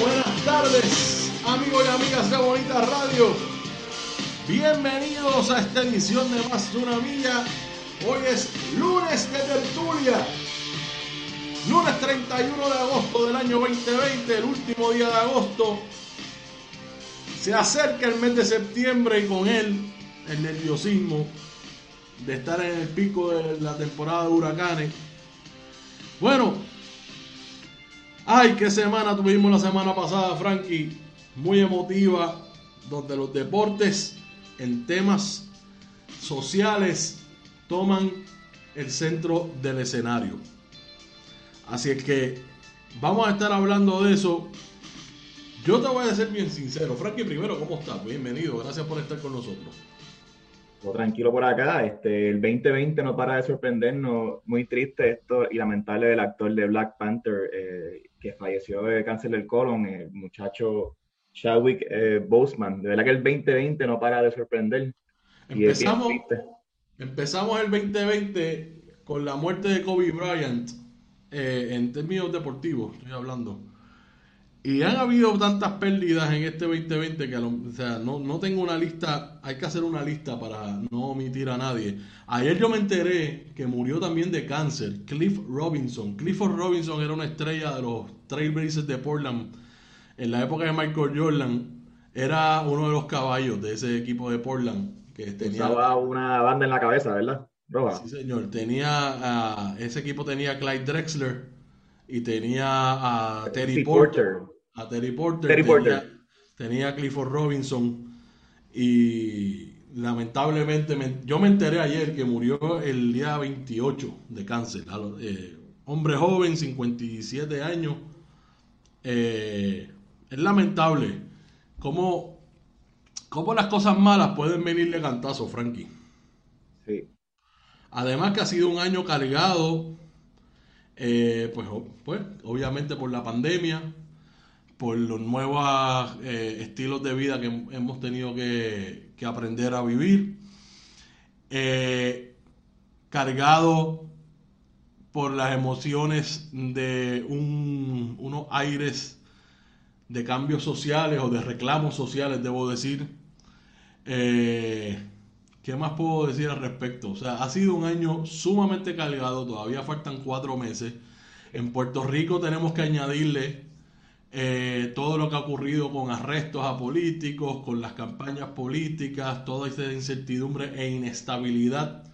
buenas tardes, amigos y amigas de Bonita Radio. Bienvenidos a esta edición de Más de una Milla. Hoy es lunes de tertulia. Lunes 31 de agosto del año 2020, el último día de agosto. Se acerca el mes de septiembre y con él el nerviosismo de estar en el pico de la temporada de huracanes. Bueno, ay, qué semana tuvimos la semana pasada, Frankie. Muy emotiva, donde los deportes en temas sociales toman el centro del escenario. Así es que vamos a estar hablando de eso. Yo te voy a ser bien sincero. Frankie, primero, ¿cómo estás? Bienvenido, gracias por estar con nosotros. Todo tranquilo por acá. Este, el 2020 no para de sorprendernos. Muy triste esto y lamentable del actor de Black Panther eh, que falleció de cáncer del colon, el muchacho Chadwick eh, Boseman. De verdad que el 2020 no para de sorprender. Empezamos, empezamos el 2020 con la muerte de Kobe Bryant eh, en términos deportivos, estoy hablando. Y han habido tantas pérdidas en este 2020 que o sea, no, no, tengo una lista, hay que hacer una lista para no omitir a nadie. Ayer yo me enteré que murió también de cáncer Cliff Robinson. Clifford Robinson era una estrella de los Trailblazers de Portland en la época de Michael Jordan. Era uno de los caballos de ese equipo de Portland. Que tenía Usaba una banda en la cabeza, ¿verdad? Sí, señor. Tenía, ese equipo tenía a Clyde Drexler y tenía a Terry Porter. A Terry Porter. tenía, a Clifford Robinson. Y lamentablemente, yo me enteré ayer que murió el día 28 de cáncer. Eh, hombre joven, 57 años. Eh, es lamentable cómo, cómo las cosas malas pueden venirle cantazo, Frankie. Sí. Además que ha sido un año cargado, eh, pues, pues, obviamente por la pandemia, por los nuevos eh, estilos de vida que hemos tenido que, aprender a vivir, eh, cargado por las emociones de unos aires de cambios sociales o de reclamos sociales, debo decir. ¿Qué más puedo decir al respecto? O sea, ha sido un año sumamente cargado, todavía faltan cuatro meses. En Puerto Rico tenemos que añadirle eh, todo lo que ha ocurrido con arrestos a políticos, con las campañas políticas, toda esa incertidumbre e inestabilidad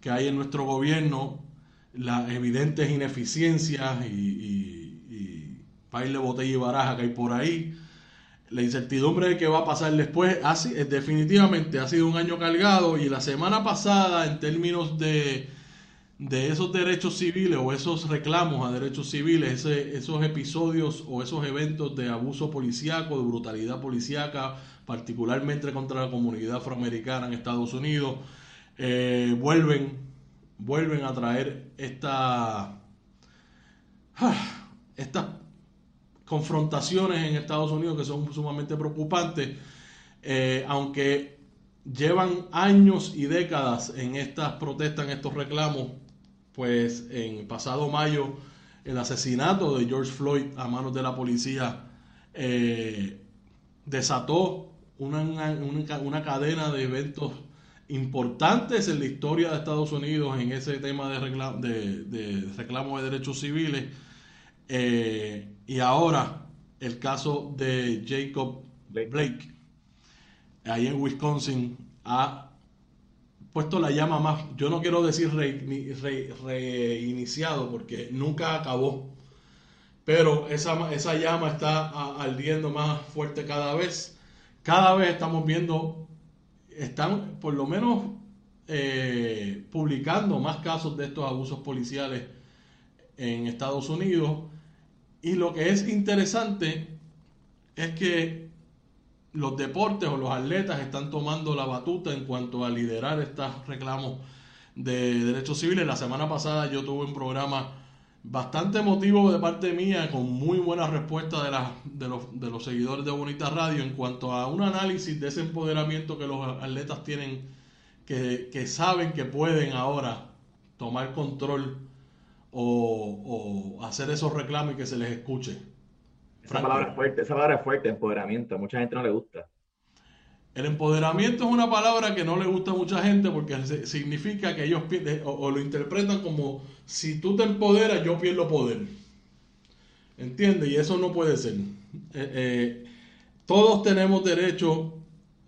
que hay en nuestro gobierno, las evidentes ineficiencias y, y, y baile, botella y baraja que hay por ahí la incertidumbre de qué va a pasar después, así, definitivamente ha sido un año cargado y la semana pasada en términos de, de esos derechos civiles o esos reclamos a derechos civiles, esos episodios o esos eventos de abuso policíaco, de brutalidad policíaca, particularmente contra la comunidad afroamericana en Estados Unidos, eh, vuelven, vuelven a traer esta, ah, esta confrontaciones en Estados Unidos que son sumamente preocupantes, eh, aunque llevan años y décadas en estas protestas, en estos reclamos, pues en pasado mayo el asesinato de George Floyd a manos de la policía eh, desató una, una, cadena de eventos importantes en la historia de Estados Unidos en ese tema de, reclamo de, de, reclamo de derechos civiles. Eh, y ahora el caso de Jacob Blake, ahí en Wisconsin, ha puesto la llama más, yo no quiero decir reiniciado porque nunca acabó, pero esa, esa llama está ardiendo más fuerte cada vez. Cada vez estamos viendo, están por lo menos eh, publicando más casos de estos abusos policiales en Estados Unidos y lo que es interesante es que los deportes o los atletas están tomando la batuta en cuanto a liderar estos reclamos de derechos civiles. La semana pasada yo tuve un programa bastante emotivo de parte mía, con muy buena respuesta de, de, los, seguidores de Bonita Radio en cuanto a un análisis de ese empoderamiento que los atletas tienen, que, que saben que pueden ahora tomar control o, hacer esos reclamos y que se les escuche. Esa palabra es fuerte, esa palabra es fuerte, empoderamiento. A mucha gente no le gusta. El empoderamiento es una palabra que no le gusta a mucha gente porque significa que ellos o, o, lo interpretan como si tú te empoderas, yo pierdo poder. ¿Entiendes? Y eso no puede ser. Eh, eh, todos tenemos derecho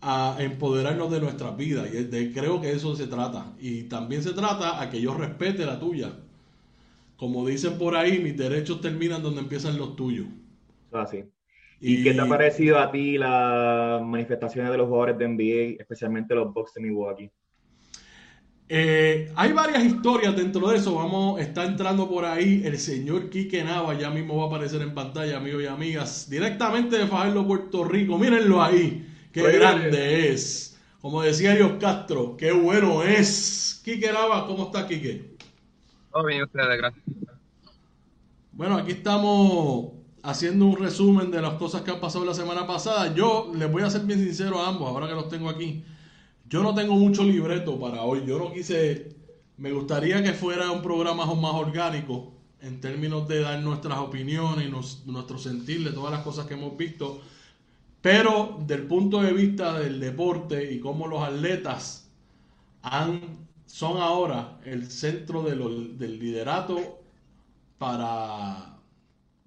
a empoderarnos de nuestras vidas y de, creo que eso se trata. Y también se trata a que yo respete la tuya. Como dicen por ahí, mis derechos terminan donde empiezan los tuyos. Así. ¿Y, qué te ha parecido a ti las manifestaciones de los jugadores de NBA, especialmente los Bucks de Milwaukee? Eh, hay varias historias dentro de eso. Vamos, está entrando por ahí el señor Quique Nava, ya mismo va a aparecer en pantalla, amigos y amigas, directamente de Fajardo, Puerto Rico. Mírenlo ahí, qué grande es. Como decía Dios Castro, qué bueno es. Quique Nava, ¿cómo está Quique? Todo bien, ustedes, gracias. Bueno, aquí estamos haciendo un resumen de las cosas que han pasado la semana pasada. Yo les voy a ser bien sincero a ambos, ahora que los tengo aquí. Yo no tengo mucho libreto para hoy. Yo no quise. Me gustaría que fuera un programa más orgánico en términos de dar nuestras opiniones y nuestro sentir de todas las cosas que hemos visto. Pero del punto de vista del deporte y cómo los atletas han, son ahora el centro del liderato para